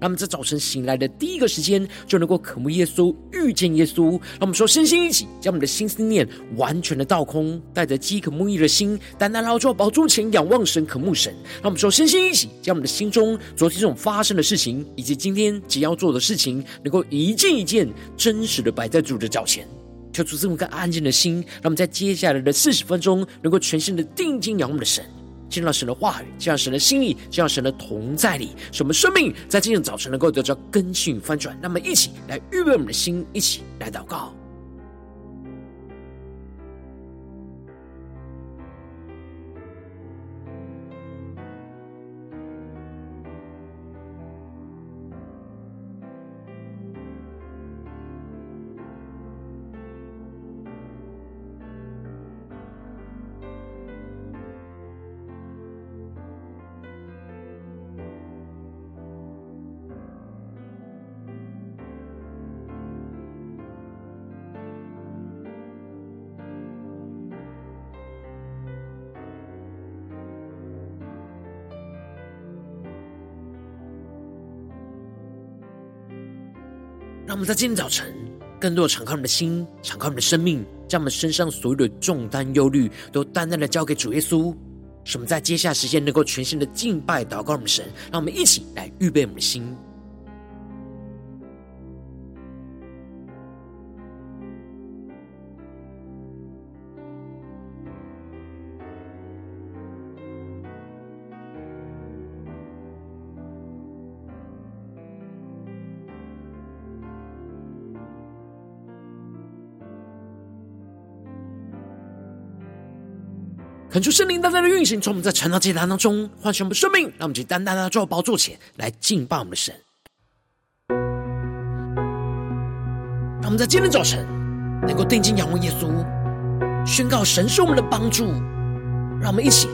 让我们在早晨醒来的第一个时间，就能够渴慕耶稣、遇见耶稣。让我们说，身心一起，将我们的心思念完全的倒空，带着饥渴慕义的心，单单劳作宝座前仰望神、渴慕神。让我们说，身心一起，将我们的心中昨天这种发生的事情，以及今天即要做的事情，能够一件一件真实的摆在主的脚前，跳出这么个安静的心，让我们在接下来的四十分钟，能够全心的定睛仰望的神。进入到神的话语，进入神的心意，进入神的同在里，使我们生命在今天早晨能够得到更新与翻转。那么，一起来预备我们的心，一起来祷告。让我们在今天早晨，更多的敞开我们的心，敞开我们的生命，将我们身上所有的重担、忧虑，都淡淡的交给主耶稣。使我们在接下来时间能够全新的敬拜、祷告我们神。让我们一起来预备我们的心。恳求圣灵单单的运行，从我们在晨祷祭坛当中唤醒我们生命，让我们去单单的坐宝座前来敬拜我们的神。让我们在今天早晨能够定睛仰望耶稣，宣告神是我们的帮助。让我们一起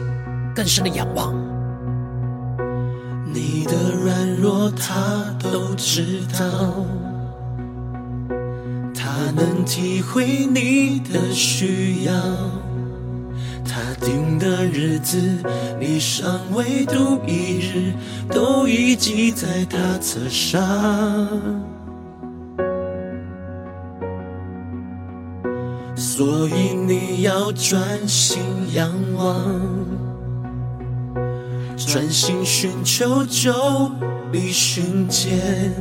更深的仰望。你的软弱他都知道，他能体会你的需要。他定的日子，你尚未度一日，都已记在他册上。所以你要专心仰望，专心寻求，就必寻见。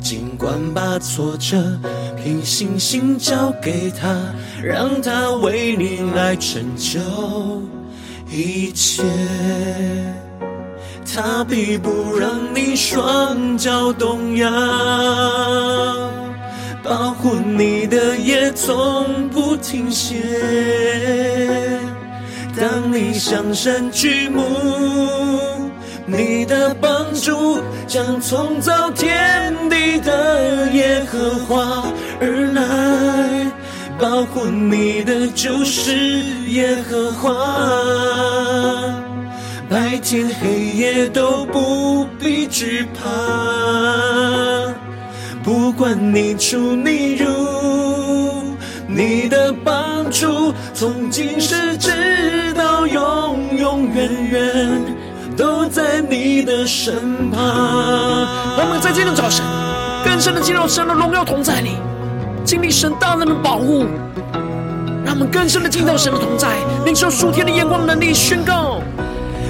尽管把挫折凭信心交给他，让他为你来成就一切。他必不让你双脚动摇，保护你的夜从不停歇。当你向神举目。你的帮助将从造天地的耶和华而来，保护你的就是耶和华，白天黑夜都不必惧怕，不管你出你入，你的帮助从今世直到永永远远。都在你的身旁。让我们在今天早晨更深的进入神的荣耀同在里，经历神大能的保护。让我们更深的进到神的同在，领受属天的眼光能力宣告。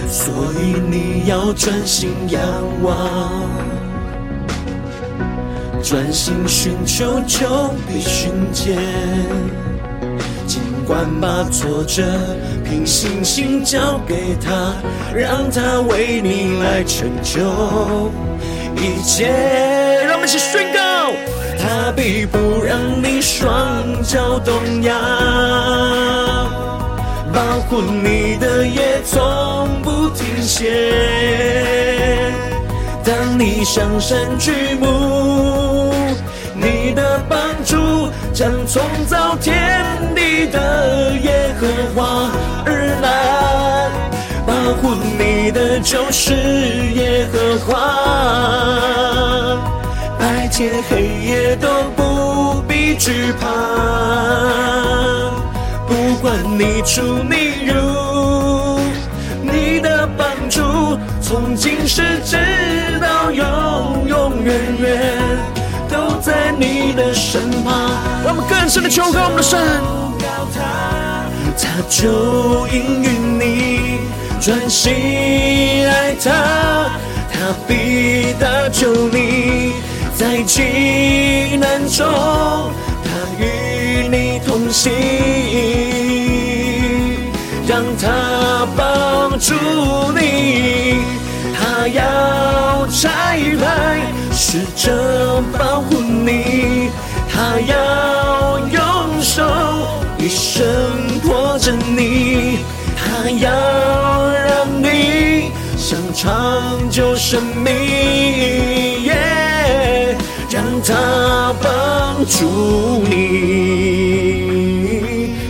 所以你要专心仰望，专心寻求，就必寻见。尽管把挫折凭信心交给他，让他为你来成就一切。让我们一起宣告：他必不让你双脚动摇，保护你的夜从不停歇。当你向山举目，你的主将从造天地的耶和华而来，保护你的就是耶和华，白天黑夜都不必惧怕。不管你出你入，你的帮助从今世直到永永远远。在你的身旁，让我们更深的求告我们的神，他就应允你专心爱他，他必搭救你，在急难中，他与你同行，让他帮助你，他要拆派。试着保护你，他要用手一生托着你，他要让你享长久生命让他帮助你。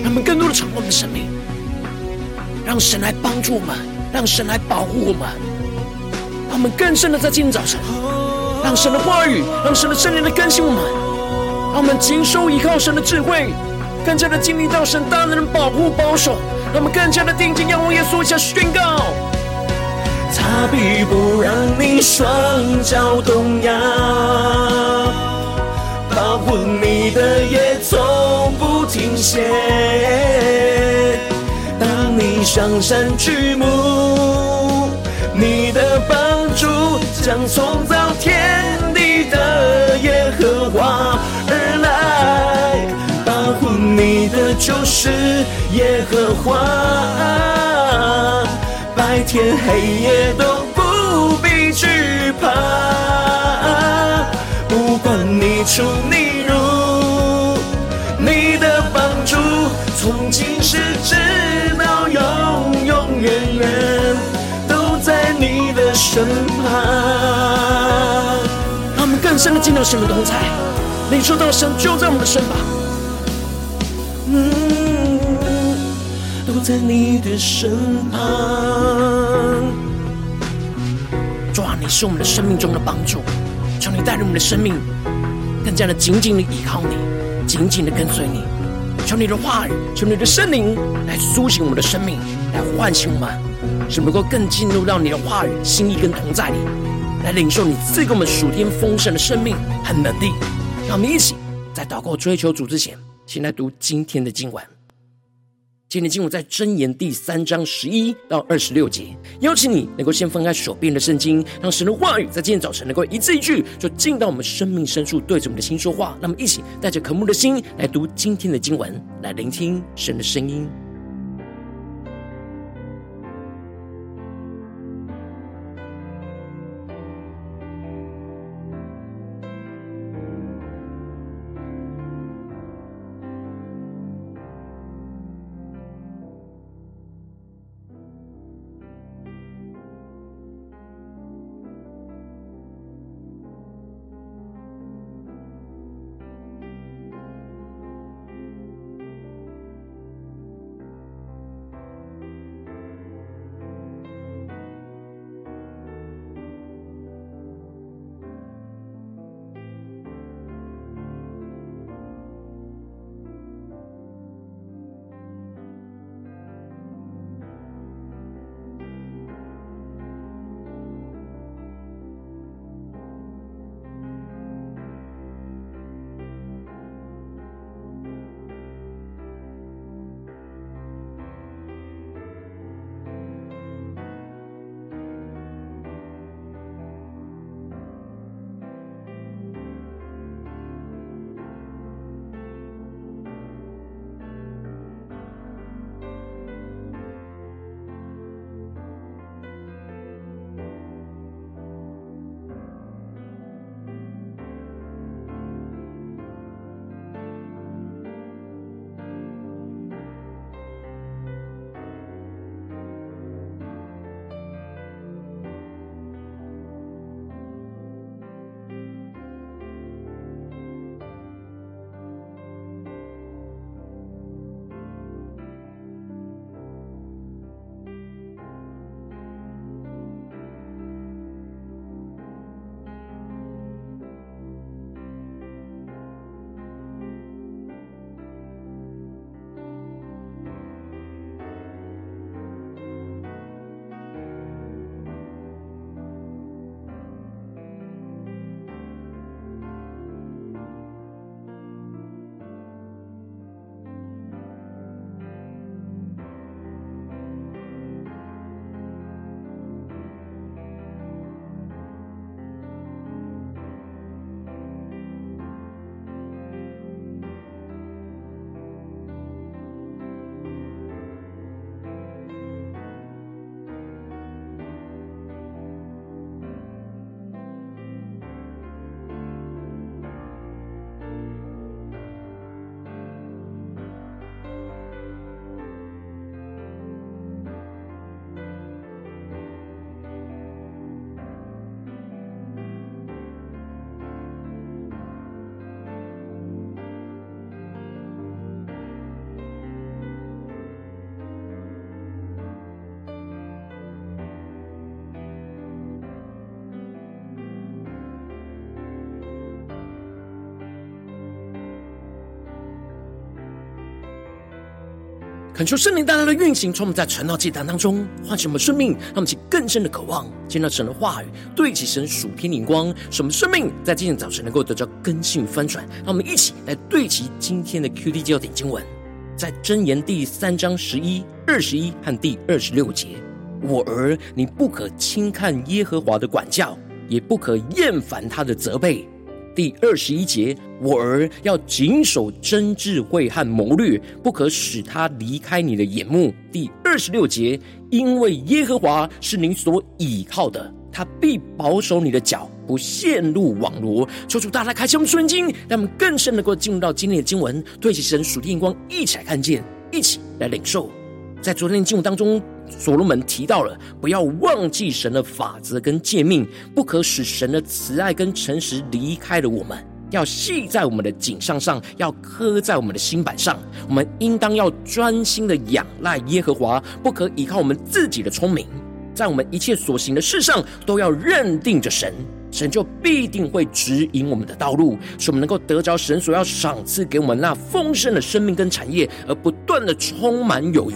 让我们更多的敞开我们的生命，让神来帮助我们，让神来保护我们，让我们更深的在今天早上。让神的话语，让神的圣灵来更新我们，让我们谨守依靠神的智慧，更加的经历到神大能的保护保守，让我们更加的定睛仰望耶稣，一下宣告：他必不让你双脚动摇，保护你的也从不停歇。当你上山举目，你的主将从造天地的耶和华而来，保护你的就是耶和华，白天黑夜都不必惧怕，不管你出你身旁，让我们更深的进入到神的同在，领受到神就在我们的身旁，嗯，都在你的身旁。主啊，你是我们的生命中的帮助，求你带领我们的生命更加的紧紧的依靠你，紧紧的跟随你。求你的话语，求你的圣灵来苏醒我们的生命，来唤醒我们。使能够更进入到你的话语、心意跟同在里，来领受你赐给我们属天丰盛的生命和能力。让我们一起在祷告追求主之前，先来读今天的经文。今天经文在箴言第三章十一到二十六节。邀请你能够先翻开手边的圣经，让神的话语在今天早晨能够一字一句，就进到我们生命深处，对着我们的心说话。那么，一起带着渴慕的心来读今天的经文，来聆听神的声音。恳求圣灵大大的运行，从我们在晨祷祭坛当中唤醒我们生命，让我们起更深的渴望，见到神的话语，对齐神属天灵光，使我们生命在今天早晨能够得到更新与翻转。让我们一起来对齐今天的 QD 焦点经文，在箴言第三章十一、二十一和第二十六节：我儿，你不可轻看耶和华的管教，也不可厌烦他的责备。第二十一节，我儿要谨守真智慧和谋略，不可使他离开你的眼目。第二十六节，因为耶和华是您所倚靠的，他必保守你的脚，不陷入网罗。求主大大开启我们属灵经，让我们更深能够进入到今天的经文，对齐神属天光，一起来看见，一起来领受。在昨天的经文当中，所罗门提到了不要忘记神的法则跟诫命，不可使神的慈爱跟诚实离开了我们，要系在我们的颈项上，要刻在我们的心板上。我们应当要专心的仰赖耶和华，不可依靠我们自己的聪明，在我们一切所行的事上都要认定着神，神就必定会指引我们的道路，使我们能够得着神所要赏赐给我们那丰盛的生命跟产业，而不断的充满有余。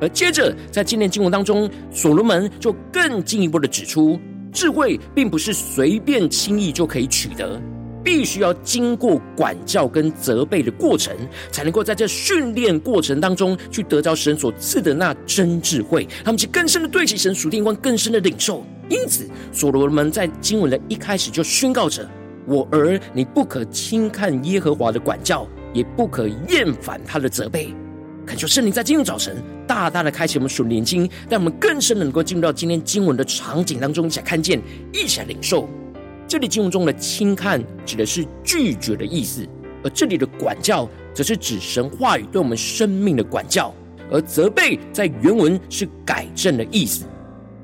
而接着，在今天经文当中，所罗门就更进一步的指出，智慧并不是随便轻易就可以取得，必须要经过管教跟责备的过程，才能够在这训练过程当中去得着神所赐的那真智慧，他们去更深的对齐神属天光，更深的领受。因此，所罗门在经文的一开始就宣告着：“我儿，你不可轻看耶和华的管教，也不可厌烦他的责备。”恳求圣灵在今天早晨大大的开启我们属灵经，让我们更深的能够进入到今天经文的场景当中，一起来看见，一起来领受。这里经文中的轻看指的是拒绝的意思，而这里的管教则是指神话语对我们生命的管教，而责备在原文是改正的意思。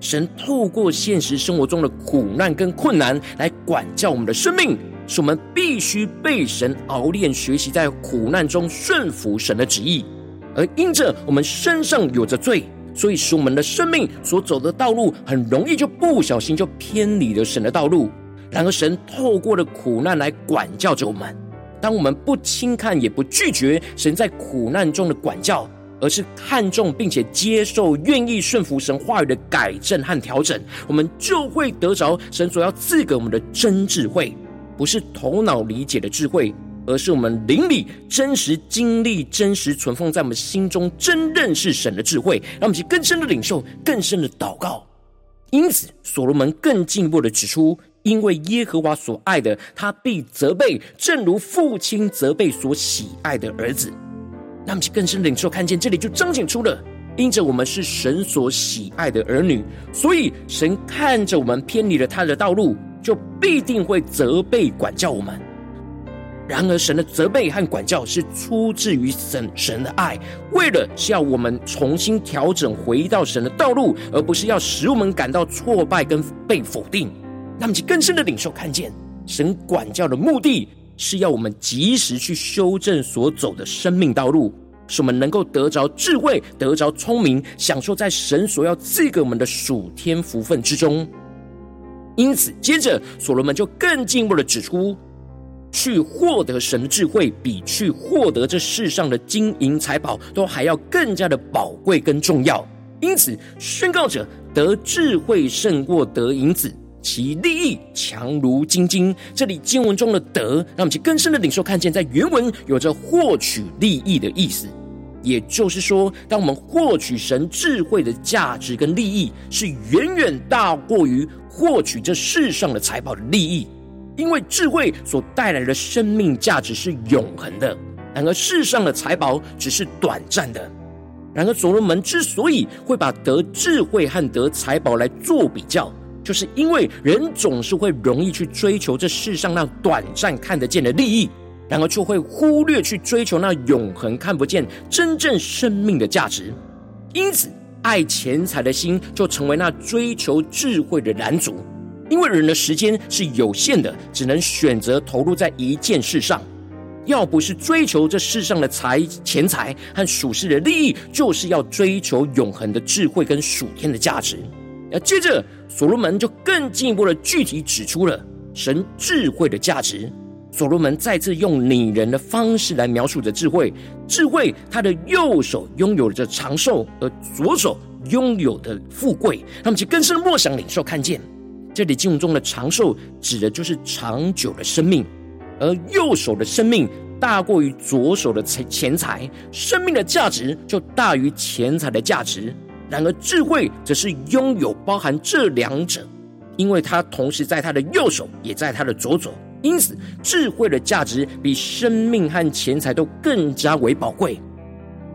神透过现实生活中的苦难跟困难来管教我们的生命，使我们必须被神熬炼，学习在苦难中顺服神的旨意。而因着我们身上有着罪，所以使我们的生命所走的道路很容易就不小心就偏离了神的道路。然而神透过了苦难来管教着我们。当我们不轻看也不拒绝神在苦难中的管教，而是看重并且接受、愿意顺服神话语的改正和调整，我们就会得着神所要赐给我们的真智慧，不是头脑理解的智慧。而是我们灵里真实经历、真实存放在我们心中、真认识神的智慧，让我们去更深的领受、更深的祷告。因此，所罗门更进一步的指出：因为耶和华所爱的，他必责备，正如父亲责备所喜爱的儿子。那我们去更深的领受，看见这里就彰显出了，因着我们是神所喜爱的儿女，所以神看着我们偏离了他的道路，就必定会责备管教我们。然而，神的责备和管教是出自于神神的爱，为了是要我们重新调整回到神的道路，而不是要使我们感到挫败跟被否定。那么，就更深的领受看见，神管教的目的是要我们及时去修正所走的生命道路，使我们能够得着智慧，得着聪明，享受在神所要赐给我们的属天福分之中。因此，接着所罗门就更进一步的指出。去获得神智慧，比去获得这世上的金银财宝都还要更加的宝贵跟重要。因此，宣告着得智慧胜过得银子，其利益强如金金。这里经文中的“得”，让我们去更深的领受，看见在原文有着获取利益的意思。也就是说，当我们获取神智慧的价值跟利益，是远远大过于获取这世上的财宝的利益。因为智慧所带来的生命价值是永恒的，然而世上的财宝只是短暂的。然而所罗门之所以会把得智慧和得财宝来做比较，就是因为人总是会容易去追求这世上那短暂看得见的利益，然而却会忽略去追求那永恒看不见真正生命的价值。因此，爱钱财的心就成为那追求智慧的拦阻。因为人的时间是有限的，只能选择投入在一件事上。要不是追求这世上的财、钱财和属世的利益，就是要追求永恒的智慧跟属天的价值。那接着，所罗门就更进一步的具体指出了神智慧的价值。所罗门再次用拟人的方式来描述着智慧。智慧，他的右手拥有着长寿，而左手拥有的富贵。他们其更深默想领受看见，这里经文中的长寿指的就是长久的生命，而右手的生命大过于左手的钱钱财，生命的价值就大于钱财的价值。然而智慧则是拥有包含这两者，因为它同时在他的右手，也在他的左手。因此，智慧的价值比生命和钱财都更加为宝贵。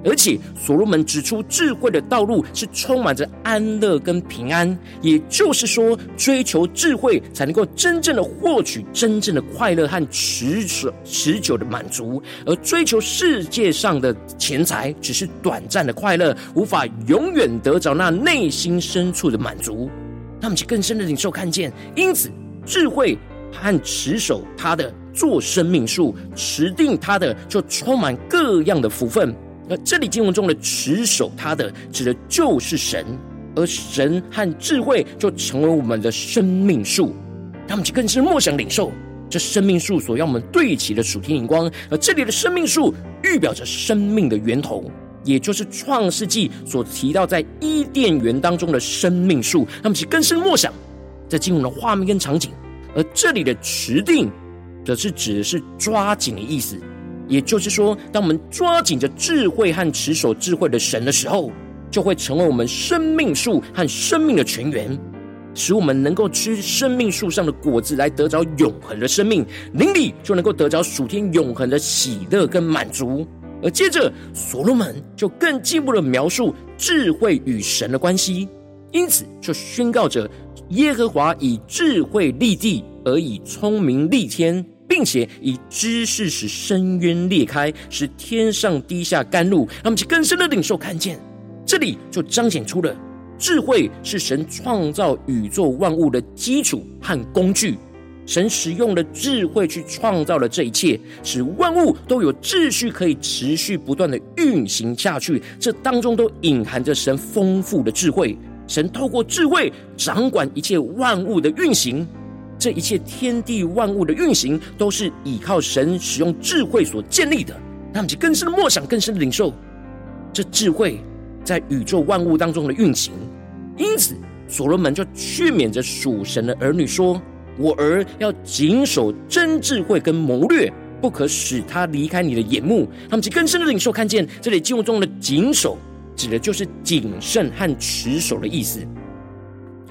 而且，所罗门指出，智慧的道路是充满着安乐跟平安。也就是说，追求智慧才能够真正的获取真正的快乐和持久持久的满足，而追求世界上的钱财只是短暂的快乐，无法永远得着那内心深处的满足。他们就更深的领受看见。因此，智慧。和持守他的做生命树，持定他的就充满各样的福分。而这里经文中的持守他的，指的就是神，而神和智慧就成为我们的生命树。他们就更是默想领受这生命树所要我们对齐的属天灵光。而这里的生命树预表着生命的源头，也就是创世纪所提到在伊甸园当中的生命树。他们就更深默想这经文的画面跟场景。而这里的持定，则是指的是抓紧的意思。也就是说，当我们抓紧着智慧和持守智慧的神的时候，就会成为我们生命树和生命的泉源，使我们能够吃生命树上的果子，来得着永恒的生命，灵里就能够得着属天永恒的喜乐跟满足。而接着，所罗门就更进一步的描述智慧与神的关系，因此就宣告着。耶和华以智慧立地，而以聪明立天，并且以知识使深渊裂开，使天上滴下甘露。让我们去更深的领受看见，这里就彰显出了智慧是神创造宇宙万物的基础和工具。神使用了智慧去创造了这一切，使万物都有秩序，可以持续不断的运行下去。这当中都隐含着神丰富的智慧。神透过智慧掌管一切万物的运行，这一切天地万物的运行都是依靠神使用智慧所建立的。那么，就更深的默想，更深的领受这智慧在宇宙万物当中的运行。因此，所罗门就劝勉着属神的儿女说：“我儿要谨守真智慧跟谋略，不可使他离开你的眼目。”他们就更深的领受看见这里经文中的谨守。指的就是谨慎和持守的意思，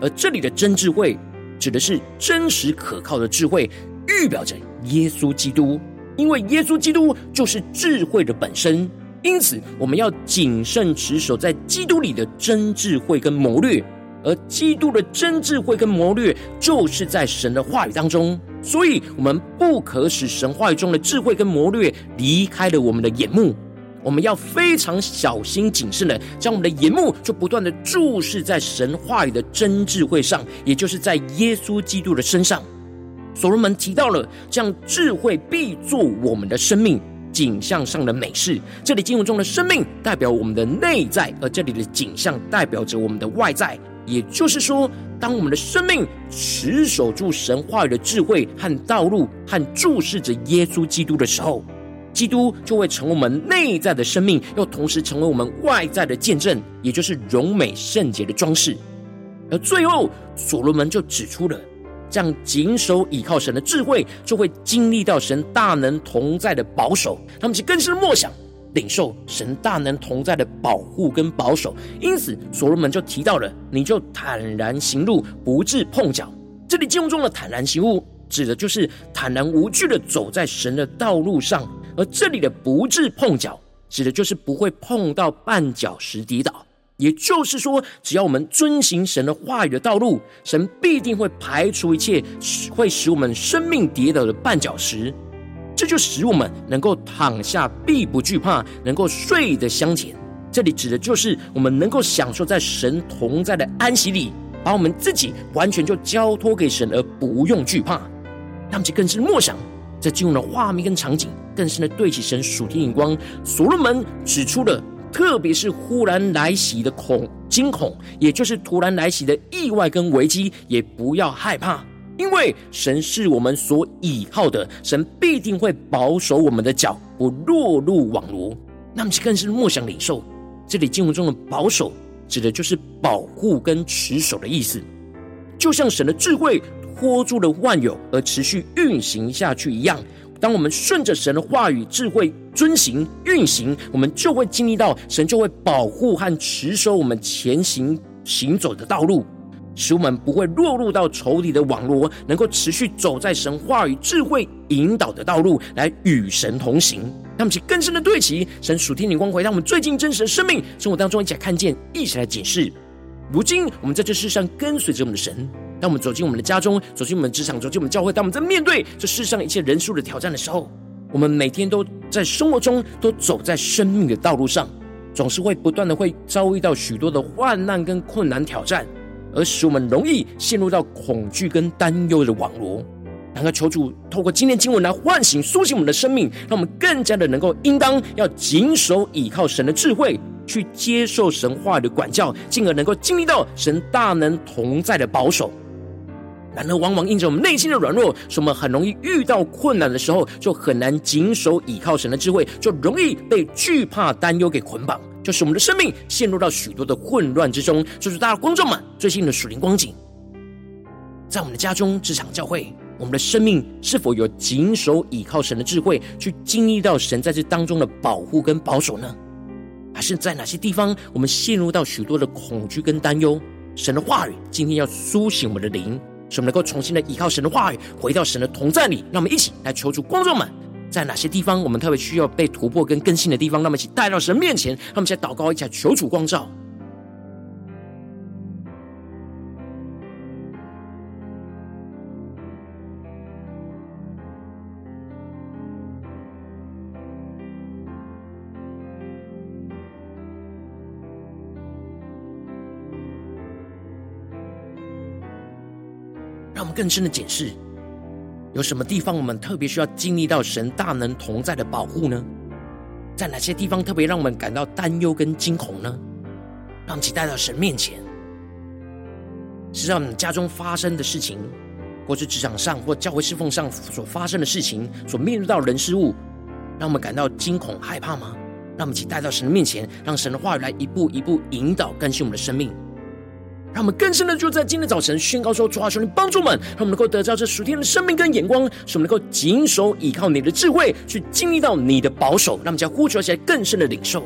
而这里的真智慧指的是真实可靠的智慧，预表着耶稣基督，因为耶稣基督就是智慧的本身，因此我们要谨慎持守在基督里的真智慧跟谋略，而基督的真智慧跟谋略就是在神的话语当中，所以我们不可使神话语中的智慧跟谋略离开了我们的眼目。我们要非常小心谨慎的，将我们的眼目就不断的注视在神话语的真智慧上，也就是在耶稣基督的身上。所罗门提到了，这样智慧必做我们的生命景象上的美事。这里经文中的生命代表我们的内在，而这里的景象代表着我们的外在。也就是说，当我们的生命持守住神话语的智慧和道路，和注视着耶稣基督的时候。基督就会成为我们内在的生命，又同时成为我们外在的见证，也就是荣美圣洁的装饰。而最后，所罗门就指出了，这样谨守倚靠神的智慧，就会经历到神大能同在的保守。他们就更深默想，领受神大能同在的保护跟保守。因此，所罗门就提到了，你就坦然行路，不致碰脚。这里经文中的坦然行路，指的就是坦然无惧的走在神的道路上。而这里的不致碰脚，指的就是不会碰到绊脚石跌倒。也就是说，只要我们遵行神的话语的道路，神必定会排除一切会使我们生命跌倒的绊脚石。这就使我们能够躺下必不惧怕，能够睡得香甜。这里指的就是我们能够享受在神同在的安息里，把我们自己完全就交托给神，而不用惧怕。他们就更是默想。这进入了画面跟场景，更深的对起神属天眼光。所罗门指出了，特别是忽然来袭的恐惊恐，也就是突然来袭的意外跟危机，也不要害怕，因为神是我们所倚靠的，神必定会保守我们的脚不落入网罗。那么，更是默想领受这里经文中的保守，指的就是保护跟持守的意思，就像神的智慧托住了万有而持续运行下去一样。当我们顺着神的话语、智慧遵行运行，我们就会经历到神就会保护和持守我们前行行走的道路。使我们不会落入到仇敌的网罗，能够持续走在神话语智慧引导的道路，来与神同行。让我们更深的对齐神属天灵光，回到我们最近真实的生命生活当中，一起来看见，一起来解释。如今我们在这世上跟随着我们的神，当我们走进我们的家中，走进我们职场，走进我们教会，当我们在面对这世上一切人数的挑战的时候，我们每天都在生活中都走在生命的道路上，总是会不断的会遭遇到许多的患难跟困难挑战。而使我们容易陷入到恐惧跟担忧的网罗，然而求主透过今天经文来唤醒、苏醒我们的生命，让我们更加的能够应当要谨守倚靠神的智慧，去接受神话的管教，进而能够经历到神大能同在的保守。然而，往往因着我们内心的软弱，使我们很容易遇到困难的时候，就很难谨守倚靠神的智慧，就容易被惧怕、担忧给捆绑。就是我们的生命陷入到许多的混乱之中。就是大家观众们最近的属灵光景，在我们的家中、职场、教会，我们的生命是否有谨守倚靠神的智慧，去经历到神在这当中的保护跟保守呢？还是在哪些地方我们陷入到许多的恐惧跟担忧？神的话语今天要苏醒我们的灵，使我们能够重新的依靠神的话语，回到神的同在里。让我们一起来求主，观众们。在哪些地方，我们特别需要被突破跟更新的地方？那么，一起带到神面前，让我们先祷告一下，求主光照。更深的检视。有什么地方我们特别需要经历到神大能同在的保护呢？在哪些地方特别让我们感到担忧跟惊恐呢？让其带到神面前，是让我们家中发生的事情，或是职场上或教会侍奉上所发生的事情，所面对到人事物，让我们感到惊恐害怕吗？让我们一起带到神的面前，让神的话语来一步一步引导更新我们的生命。让我们更深的就在今天早晨宣告说：主啊，求你帮助我们，让我们能够得到这属天的生命跟眼光，使我们能够谨守倚靠你的智慧，去经历到你的保守。让我们将呼求起来更深的领受。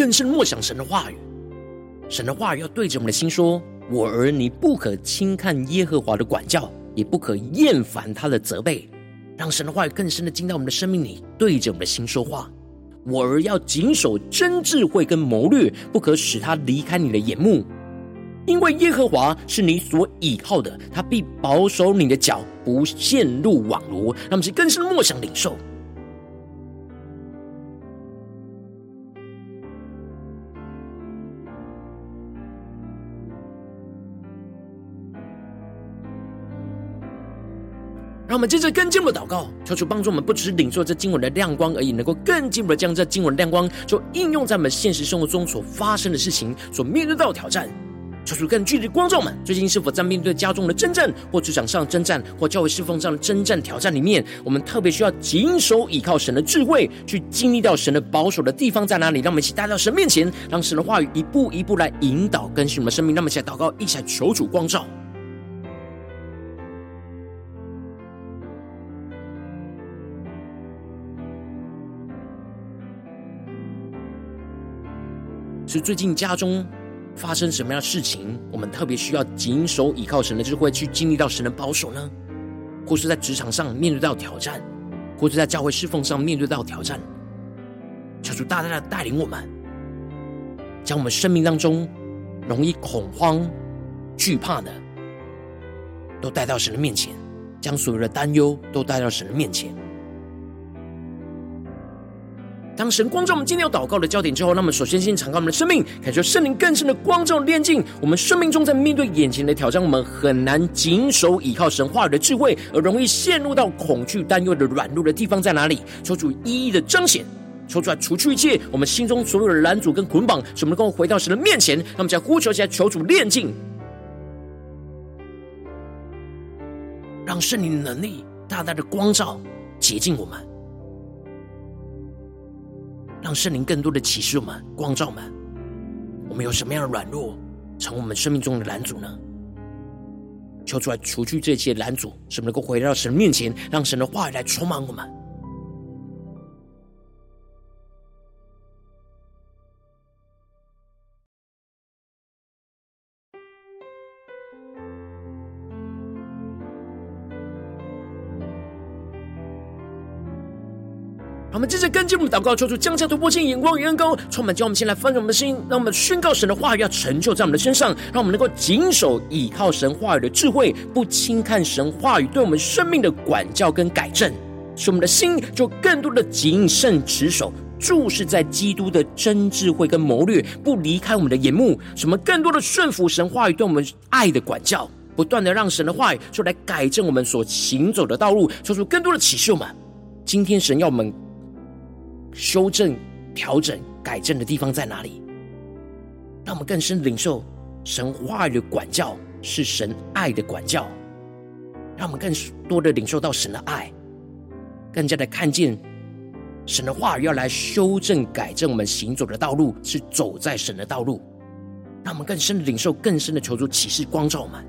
更深默想神的话语，神的话语要对着我们的心说：“我儿，你不可轻看耶和华的管教，也不可厌烦他的责备。”让神的话语更深的进到我们的生命里，对着我们的心说话。我儿要谨守真智慧跟谋略，不可使他离开你的眼目，因为耶和华是你所倚靠的，他必保守你的脚不陷入网罗。让我们更深默想领受。让我们接着更进一步祷告，求主帮助我们，不只是领受这经文的亮光而已，能够更进一步的将这经文亮光，就应用在我们现实生活中所发生的事情，所面对到挑战。求主更具体的光照我们，最近是否在面对家中的征战，或职场上征战，或教会侍奉上的征战挑战里面，我们特别需要谨守倚靠神的智慧，去经历到神的保守的地方在哪里？让我们一起带到神面前，让神的话语一步一步来引导更新我们生命。让我们一起来祷告，一起来求主光照。是最近家中发生什么样的事情，我们特别需要谨守倚靠神的智慧，去经历到神的保守呢？或是在职场上面对到挑战，或是在教会侍奉上面对到挑战，求主大大的带领我们，将我们生命当中容易恐慌、惧怕的，都带到神的面前，将所有的担忧都带到神的面前。当神光照我们今天要祷告的焦点之后，那么首先先敞开我们的生命，感受圣灵更深的光照炼净我们生命中，在面对眼前的挑战，我们很难谨守倚靠神话语的智慧，而容易陷入到恐惧、担忧的软弱的地方在哪里？求主一一的彰显，求出来除去一切我们心中所有的拦阻跟捆绑，使我们能够回到神的面前。那么，再呼求起来，求主炼净，让圣灵的能力大大的光照洁净我们。让圣灵更多的启示我们、光照我们，我们有什么样的软弱，成为我们生命中的拦阻呢？求出来，除去这些拦阻，使我们能够回到神面前，让神的话语来充满我们。我们祷告，求主降下突破性眼光与恩膏，充满，叫我们先来翻转我们的心，让我们宣告神的话语要成就在我们的身上，让我们能够谨守倚靠神话语的智慧，不轻看神话语对我们生命的管教跟改正，使我们的心就更多的谨慎持守，注视在基督的真智慧跟谋略，不离开我们的眼目，使我们更多的顺服神话语对我们爱的管教，不断的让神的话语就来改正我们所行走的道路，说出更多的启示我们。今天神要我们。修正、调整、改正的地方在哪里？让我们更深领受神话语的管教是神爱的管教，让我们更多的领受到神的爱，更加的看见神的话语要来修正、改正我们行走的道路，是走在神的道路。让我们更深的领受、更深的求主启示、光照我们。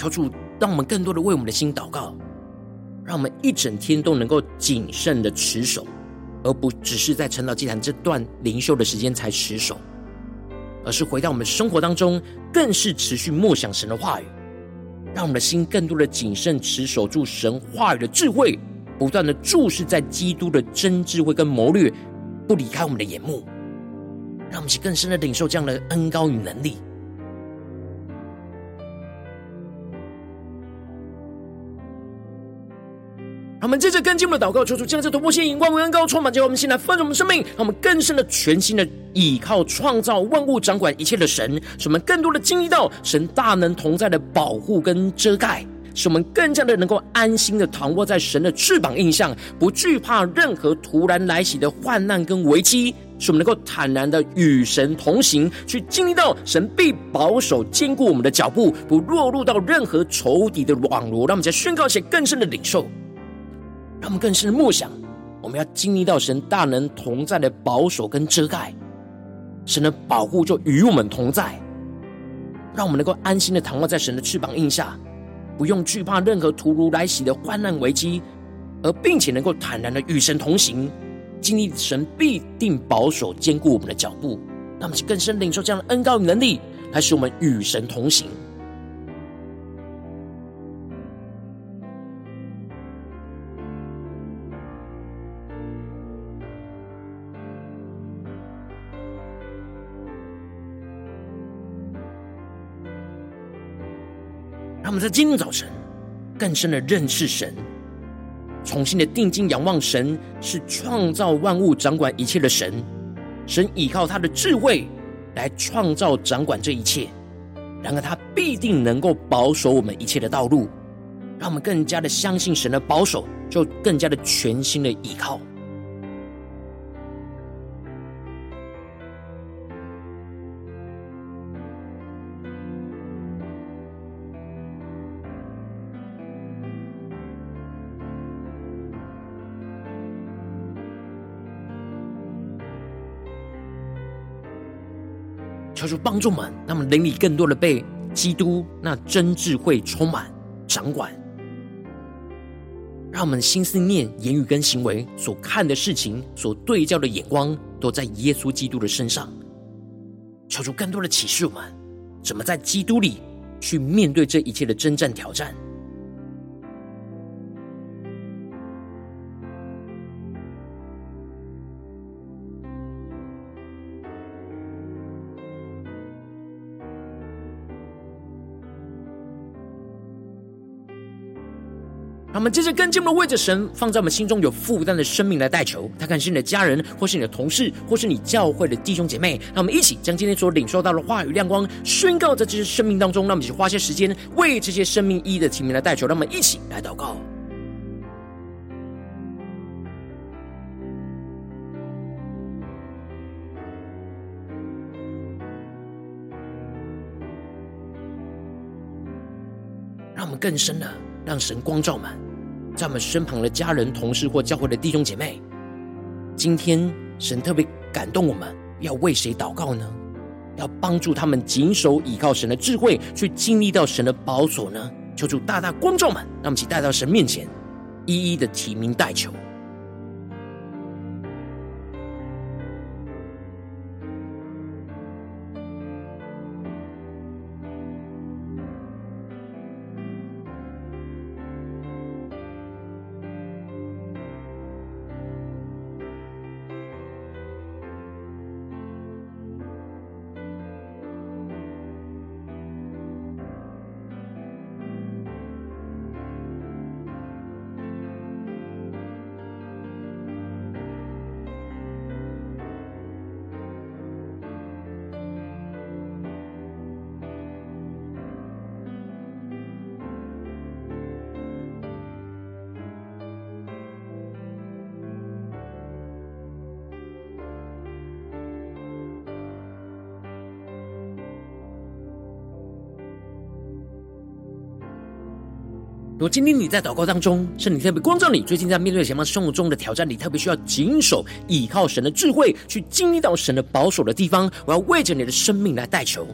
求主，让我们更多的为我们的心祷告，让我们一整天都能够谨慎的持守，而不只是在晨祷祭坛这段灵修的时间才持守，而是回到我们生活当中，更是持续默想神的话语，让我们的心更多的谨慎持守住神话语的智慧，不断的注视在基督的真智慧跟谋略，不离开我们的眼目，让我们去更深的领受这样的恩膏与能力。我们接着跟进我们的祷告，求主将这突破性眼光、恩膏充满，叫我们现在丰盛我们生命，让我们更深的、全新的倚靠创造万物、掌管一切的神，使我们更多的经历到神大能同在的保护跟遮盖，使我们更加的能够安心的躺卧在神的翅膀印象，不惧怕任何突然来袭的患难跟危机，使我们能够坦然的与神同行，去经历到神必保守坚固我们的脚步，不落入到任何仇敌的网罗。让我们再宣告一些更深的领受。让我们更深的默想，我们要经历到神大能同在的保守跟遮盖，神的保护就与我们同在，让我们能够安心的躺卧在神的翅膀荫下，不用惧怕任何突如来袭的患难危机，而并且能够坦然的与神同行，经历神必定保守坚固我们的脚步，让我们更深领受这样的恩膏与能力，来使我们与神同行。们在今天早晨更深的认识神，重新的定睛仰望神，是创造万物、掌管一切的神。神依靠他的智慧来创造、掌管这一切，然而他必定能够保守我们一切的道路。让我们更加的相信神的保守，就更加的全心的依靠。主帮助们，让我们灵里更多的被基督那真智慧充满、掌管，让我们心思念、言语跟行为所看的事情、所对焦的眼光，都在耶稣基督的身上。求主更多的启示我们，怎么在基督里去面对这一切的征战挑战。我们接着跟进我们为着神放在我们心中有负担的生命来代求，他可能是你的家人，或是你的同事，或是你教会的弟兄姐妹。让我们一起将今天所领受到的话语亮光宣告在这些生命当中。让我们一起花些时间为这些生命意义的提名来代求。让我们一起来祷告。让我们更深的。让神光照满，在我们身旁的家人、同事或教会的弟兄姐妹。今天神特别感动我们，要为谁祷告呢？要帮助他们谨守倚靠神的智慧，去经历到神的宝座呢？求主大大光照们，让我们一起带到神面前，一一的提名代求。如果今天你在祷告当中，圣灵特别光照你，最近在面对前方生活中的挑战，你特别需要谨守、依靠神的智慧，去经历到神的保守的地方，我要为着你的生命来代求。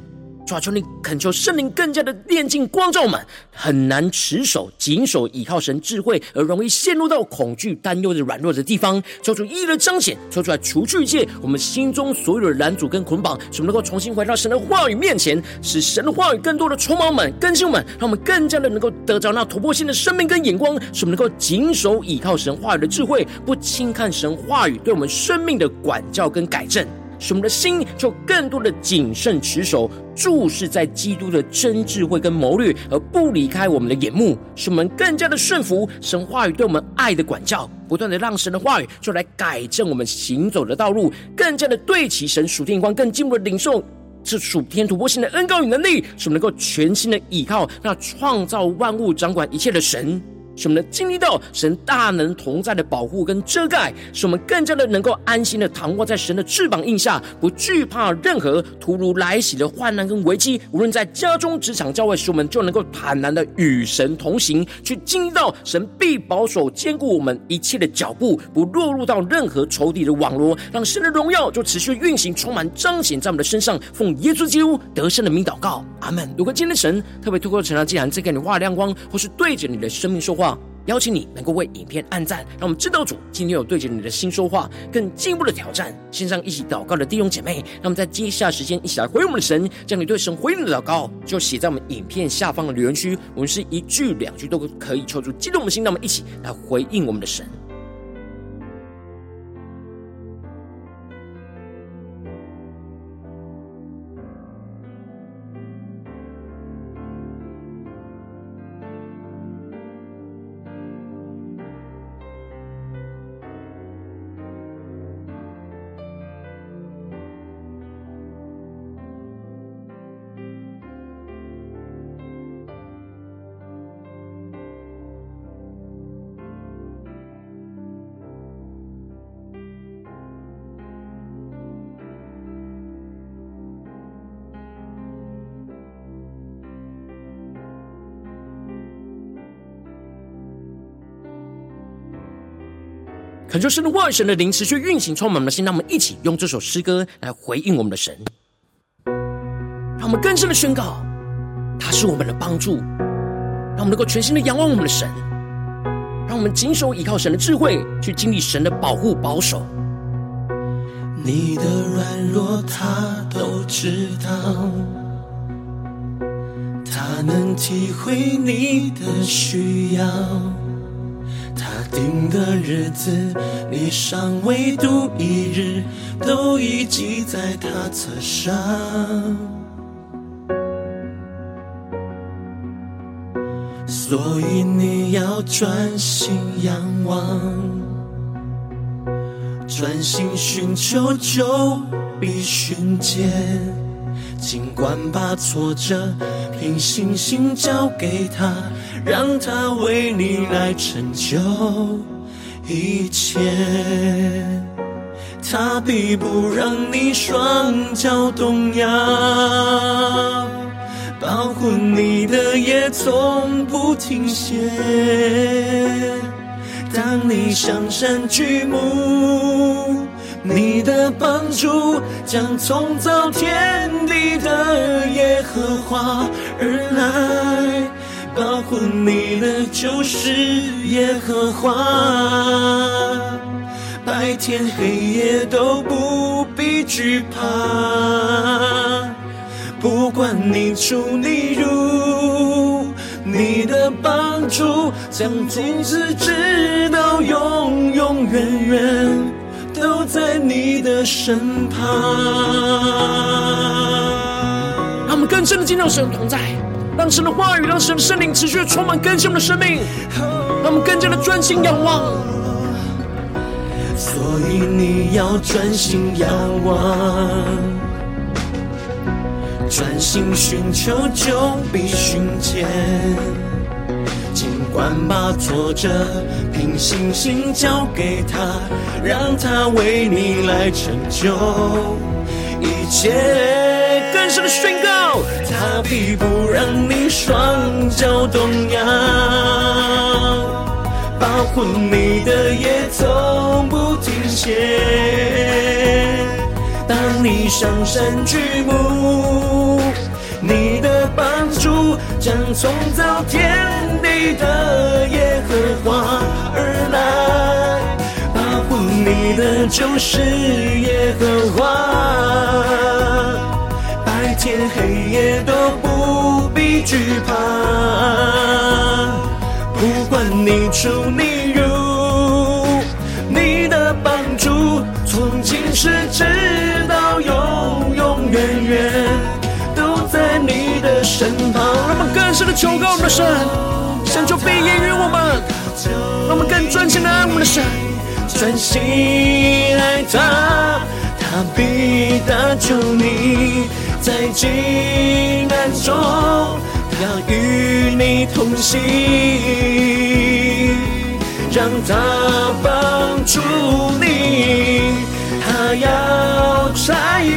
主啊，求你恳求圣灵更加的炼净光照们，很难持守、谨守、倚靠神智慧，而容易陷入到恐惧、担忧的软弱的地方。求主一一的彰显，求出来除去一切我们心中所有的拦阻跟捆绑，使我们能够重新回到神的话语面前，使神的话语更多的充满我们、更新我们，让我们更加的能够得着那突破性的生命跟眼光，使我们能够谨守、倚靠神话语的智慧，不轻看神话语对我们生命的管教跟改正。使我们的心就更多的谨慎持守，注视在基督的真智慧跟谋略，而不离开我们的眼目。使我们更加的顺服神话语对我们爱的管教，不断的让神的话语就来改正我们行走的道路，更加的对齐神属天光，更进一步的领受这属天突破性的恩膏与能力，使我们能够全心的倚靠那创造万物、掌管一切的神。使我们能经历到神大能同在的保护跟遮盖，使我们更加的能够安心的躺卧在神的翅膀印下，不惧怕任何突如来袭的患难跟危机。无论在家中、职场、教会，使我们就能够坦然的与神同行，去经历到神必保守、坚固我们一切的脚步，不落入到任何仇敌的网罗，让神的荣耀就持续运行、充满、彰显在我们的身上。奉耶稣基督得胜的名祷告，阿门。如果今天神特别透过成长祭坛再给你画亮光，或是对着你的生命说话。邀请你能够为影片按赞，让我们知道主今天有对着你的心说话，更进一步的挑战。线上一起祷告的弟兄姐妹，让我们在接下时间一起来回应我们的神，将你对神回应的祷告就写在我们影片下方的留言区。我们是一句两句都可以抽出激动的心，让我们一起来回应我们的神。恳求神的话语、神的灵持续运行，充满我们的心。让我们一起用这首诗歌来回应我们的神，让我们更深的宣告，他是我们的帮助，让我们能够全心的仰望我们的神，让我们谨守倚靠神的智慧，去经历神的保护保守。你的软弱他都知道，他能体会你的需要。定的日子，你尚未度一日，都已记在他册上。所以你要专心仰望，专心寻求就必寻见。尽管把挫折凭信心交给他，让他为你来成就一切。他必不让你双脚动摇。保护你的夜从不停歇。当你向山举目，你的帮助将从造天地的耶和华而来。保护你的就是耶和华，白天黑夜都不必惧怕。不管你出你入，你的帮助将从此直到永永远远都在你的身旁。让我们更深的进入神同在，让神的话语，让神的圣灵持续充满更新我们的生命，让我们更加的专心仰望。所以你要专心仰望。专心寻求，就必寻见。尽管把挫折凭信心交给他，让他为你来成就一切。更深的宣告，他必不让你双脚动摇，保护你的夜从不停歇。当你上山举目，你的主将从造天地的耶和华而来。保护你的就是耶和华，白天黑夜都不必惧怕。不管你出你入，你的帮助从今时直到永永远远身旁。让我们更深的求告我们的神，神就必应允我们。让我们更专心的爱我们的神，专心爱他，他必搭救你，在急难中，他与你同行，让他帮助你。他要差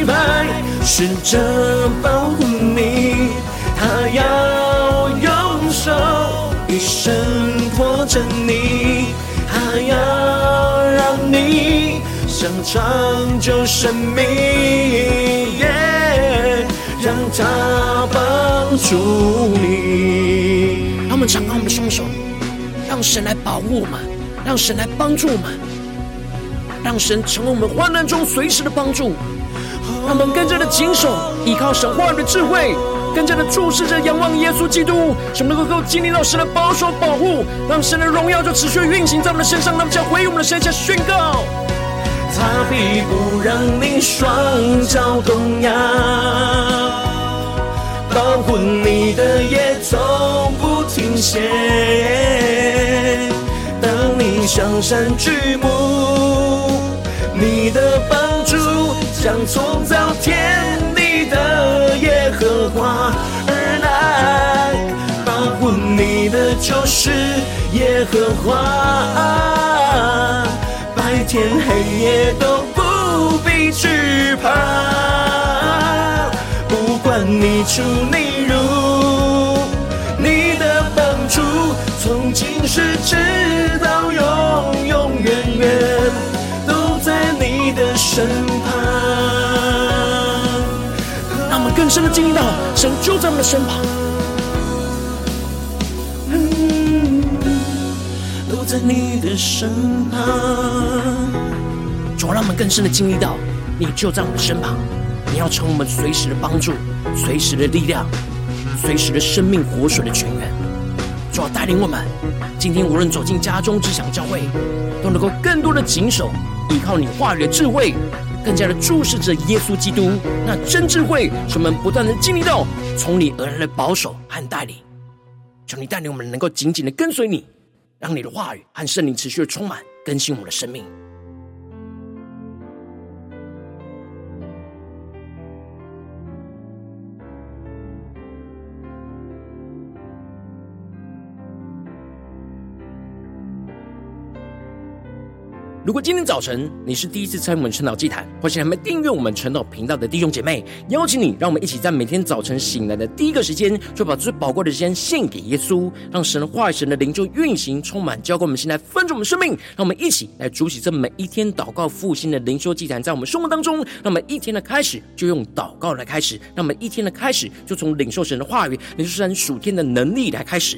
派使者保护你，他要用手一生托着你，他要让你想长久生命，yeah, 让他帮助你。让我们敞开我们的双手，让神来保护我们，让神来帮助我们。让神成为我们患难中随时的帮助，让我们更加的谨守，依靠神话语的智慧，更加的注视着仰望耶稣基督，什么能够经历到神的保守保护，让神的荣耀就持续运行在我们的身上。那么，将回应我们的神，下宣告：他必不让你双脚动摇，保护你的夜从不停歇。当你向山举目。你的帮助将从造天耶和华而来，保护你的就是耶和华，白天黑夜都不必惧怕，不管你出你入，你的帮助从今时直到永永远远。的身旁，让我更深的经历到神就在我们的身旁，都在你的身旁。主，让我们更深的经历到你就在我们的身旁，你要成为我们随时的帮助、随时的力量、随时的生命活水的泉源。主要带领我们，今天无论走进家中、职场、教会，都能够更多的谨守。依靠你话语的智慧，更加的注视着耶稣基督，那真智慧，使我们不断的经历到从你而来的保守和带领。求你带领我们能够紧紧的跟随你，让你的话语和圣灵持续的充满更新我们的生命。如果今天早晨你是第一次参与我们晨祷祭坛，或是还没订阅我们晨祷频道的弟兄姐妹，邀请你，让我们一起在每天早晨醒来的第一个时间，就把最宝贵的时间献给耶稣，让神的话语、神的灵就运行充满，浇灌我们心来分盛我们生命。让我们一起来筑起这每一天祷告复兴的灵修祭坛，在我们生活当中，让我们一天的开始就用祷告来开始，让我们一天的开始就从领受神的话语、领受神属天的能力来开始。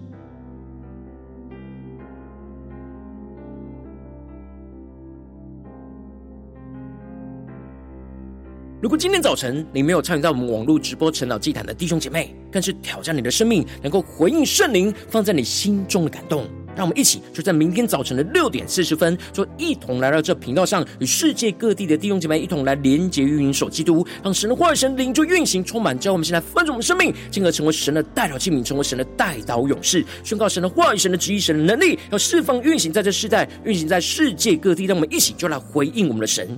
如果今天早晨你没有参与到我们网络直播晨祷祭坛的弟兄姐妹，更是挑战你的生命，能够回应圣灵放在你心中的感动。让我们一起就在明天早晨的六点四十分，就一同来到这频道上，与世界各地的弟兄姐妹一同来连接、运营、守基督，让神的话语、神灵就运行、充满，教我们现在翻转我们生命，进而成为神的代表器皿，成为神的代祷勇士，宣告神的话语、神的旨意、神的能力，要释放、运行在这世代，运行在世界各地。让我们一起就来回应我们的神。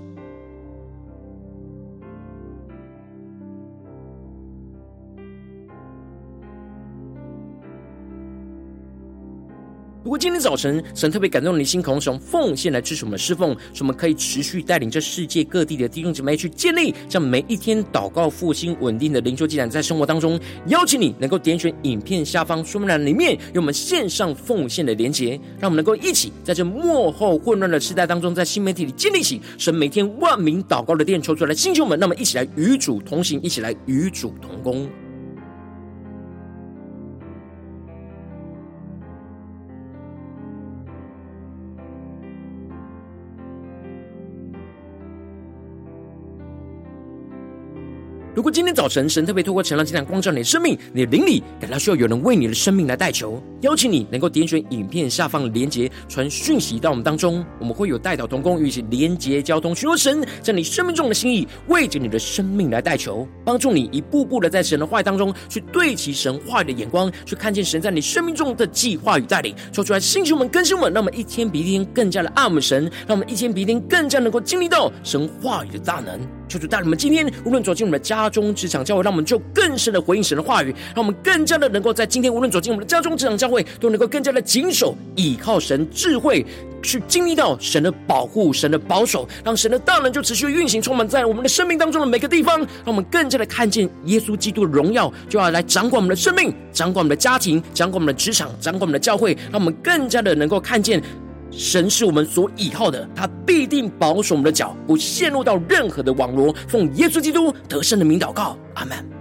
果今天早晨神特别感动你的心，渴望使用奉献来支持我们侍奉，使我们可以持续带领这世界各地的弟兄姐妹去建立这样每一天祷告复兴稳定的灵修祭坛，在生活当中，邀请你能够点选影片下方说明栏里面有我们线上奉献的连结，让我们能够一起在这幕后混乱的时代当中，在新媒体里建立起神每天万名祷告的殿，抽出来星球们，那么一起来与主同行，一起来与主同工。如果今天早晨神特别透过晨祷祭坛光照你的生命，你的灵里感到需要有人为你的生命来代求，邀请你能够点选影片下方的连结，传讯息到我们当中，我们会有代祷同工与一起连结交通，寻求神在你生命中的心意，为着你的生命来代求，帮助你一步步的在神的话语当中去对齐神话语的眼光，去看见神在你生命中的计划与带领，说出来星球们更新们，让我们一天比一天更加的爱我们神，让我们一天比一天更加能够经历到神话语的大能。求主带领我们今天无论走进我们的家中、职场、教会，让我们就更深的回应神的话语，让我们更加的能够在今天无论走进我们的家中、职场、教会，都能够更加的谨守，倚靠神智慧，去经历到神的保护、神的保守，让神的大能就持续运行，充满在我们的生命当中的每个地方，让我们更加的看见耶稣基督的荣耀，就要来掌管我们的生命，掌管我们的家庭，掌管我们的职场，掌管我们的教会，让我们更加的能够看见。神是我们所倚靠的，他必定保守我们的脚，不陷入到任何的网络。奉耶稣基督得胜的名祷告，阿门。